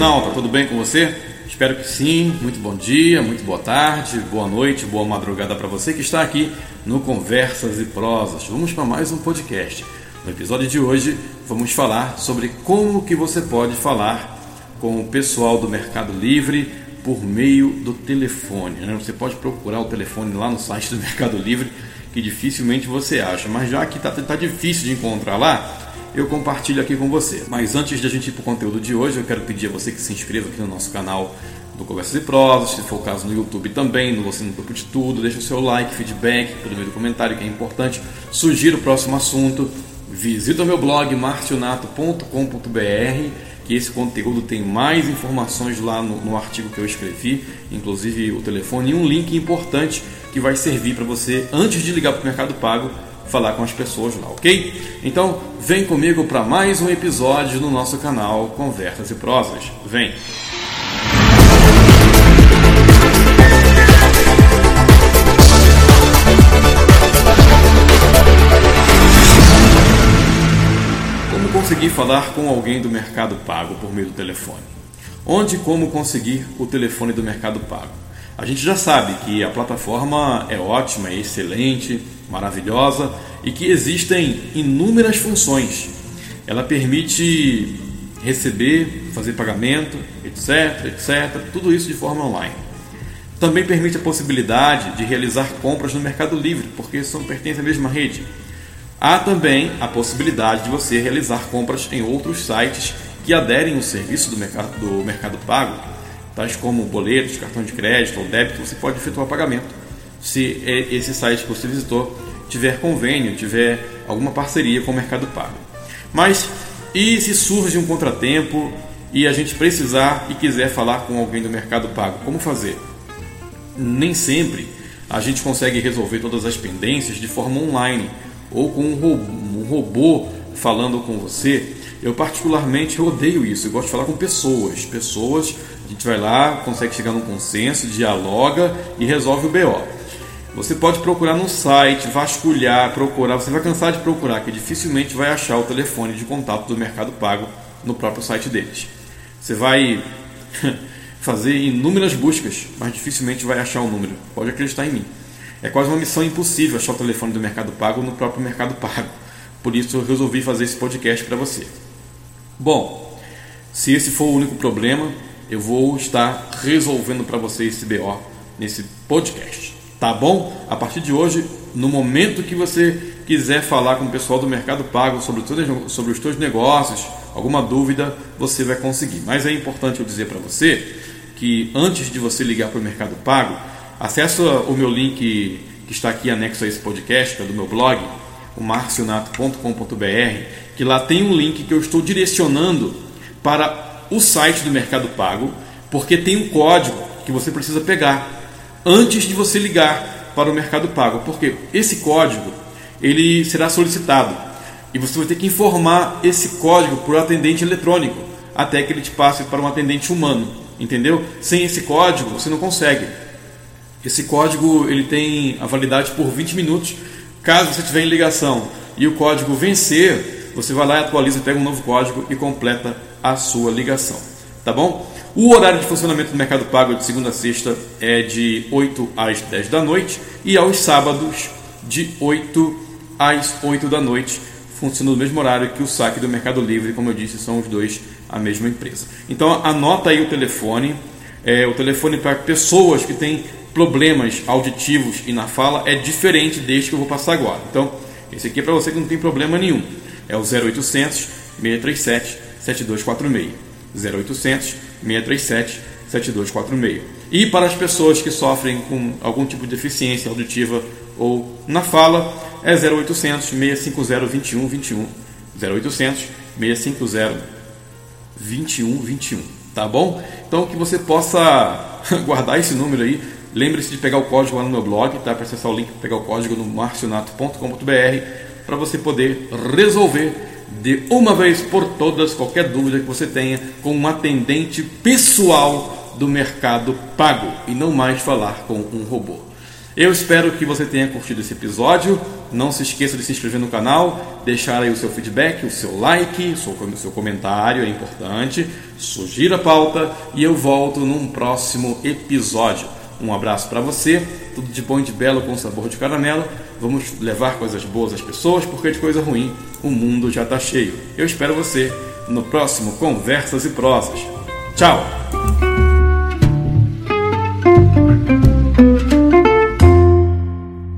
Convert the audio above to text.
internauta, tudo bem com você? Espero que sim. Muito bom dia, muito boa tarde, boa noite, boa madrugada para você que está aqui no Conversas e Prosas. Vamos para mais um podcast. No episódio de hoje, vamos falar sobre como que você pode falar com o pessoal do Mercado Livre por meio do telefone. Né? Você pode procurar o telefone lá no site do Mercado Livre, que dificilmente você acha, mas já que está tá difícil de encontrar lá, eu compartilho aqui com você. Mas antes de a gente ir para o conteúdo de hoje, eu quero pedir a você que se inscreva aqui no nosso canal do Conversas e Prosas, se for o caso no YouTube também, no Você no Grupo de Tudo, deixa o seu like, feedback, por meio do comentário que é importante, sugira o próximo assunto, visita o meu blog marcionato.com.br que esse conteúdo tem mais informações lá no, no, artigo que eu escrevi, inclusive o telefone e um link importante que vai servir para você, antes de ligar para o Mercado Pago, falar com as pessoas lá, ok? Então, vem comigo para mais um episódio no nosso canal Conversas e Prosas. Vem! Como conseguir falar com alguém do Mercado Pago por meio do telefone? Onde e como conseguir o telefone do Mercado Pago? A gente já sabe que a plataforma é ótima, é excelente, maravilhosa e que existem inúmeras funções. Ela permite receber, fazer pagamento, etc, etc, tudo isso de forma online. Também permite a possibilidade de realizar compras no Mercado Livre, porque são pertencem à mesma rede. Há também a possibilidade de você realizar compras em outros sites que aderem ao serviço do mercado, do mercado Pago, tais como boletos, cartão de crédito ou débito, você pode efetuar pagamento se esse site que você visitou tiver convênio, tiver alguma parceria com o Mercado Pago. Mas e se surge um contratempo e a gente precisar e quiser falar com alguém do Mercado Pago, como fazer? Nem sempre a gente consegue resolver todas as pendências de forma online ou com um robô, um robô falando com você. Eu particularmente odeio isso. Eu gosto de falar com pessoas. Pessoas, a gente vai lá, consegue chegar num consenso, dialoga e resolve o BO. Você pode procurar no site, vasculhar, procurar. Você vai cansar de procurar, que dificilmente vai achar o telefone de contato do Mercado Pago no próprio site deles. Você vai fazer inúmeras buscas, mas dificilmente vai achar o número. Pode acreditar em mim. É quase uma missão impossível achar o telefone do Mercado Pago no próprio Mercado Pago. Por isso eu resolvi fazer esse podcast para você. Bom, se esse for o único problema, eu vou estar resolvendo para você esse BO nesse podcast. Tá bom? A partir de hoje, no momento que você quiser falar com o pessoal do Mercado Pago sobre, sobre os seus negócios, alguma dúvida, você vai conseguir. Mas é importante eu dizer para você que antes de você ligar para o Mercado Pago, acesse o meu link que está aqui anexo a esse podcast, que é do meu blog, marcionato.com.br, que lá tem um link que eu estou direcionando para o site do Mercado Pago, porque tem um código que você precisa pegar antes de você ligar para o Mercado Pago, porque esse código ele será solicitado e você vai ter que informar esse código para o atendente eletrônico até que ele te passe para um atendente humano, entendeu? Sem esse código você não consegue. Esse código ele tem a validade por 20 minutos. Caso você tiver em ligação e o código vencer, você vai lá e atualiza, pega um novo código e completa a sua ligação, tá bom? O horário de funcionamento do Mercado Pago de segunda a sexta é de 8 às 10 da noite e aos sábados de 8 às 8 da noite. Funciona no mesmo horário que o saque do Mercado Livre, como eu disse, são os dois a mesma empresa. Então anota aí o telefone. É, o telefone para pessoas que têm problemas auditivos e na fala é diferente deste que eu vou passar agora. Então, esse aqui é para você que não tem problema nenhum. É o 0800 637 7246. 0800 637 7246. E para as pessoas que sofrem com algum tipo de deficiência auditiva ou na fala, é 0800 650 2121. 0800 650 2121. Tá bom? Então que você possa guardar esse número aí. Lembre-se de pegar o código lá no meu blog, tá? Para acessar o link, pegar o código no marcionato.com.br para você poder resolver de uma vez por todas qualquer dúvida que você tenha com um atendente pessoal do mercado pago e não mais falar com um robô. Eu espero que você tenha curtido esse episódio. Não se esqueça de se inscrever no canal, deixar aí o seu feedback, o seu like, o seu, comentário é importante. Sugira a pauta e eu volto num próximo episódio. Um abraço para você, tudo de bom e de belo com sabor de caramelo. Vamos levar coisas boas às pessoas, porque de coisa ruim o mundo já está cheio. Eu espero você no próximo Conversas e Prosas. Tchau!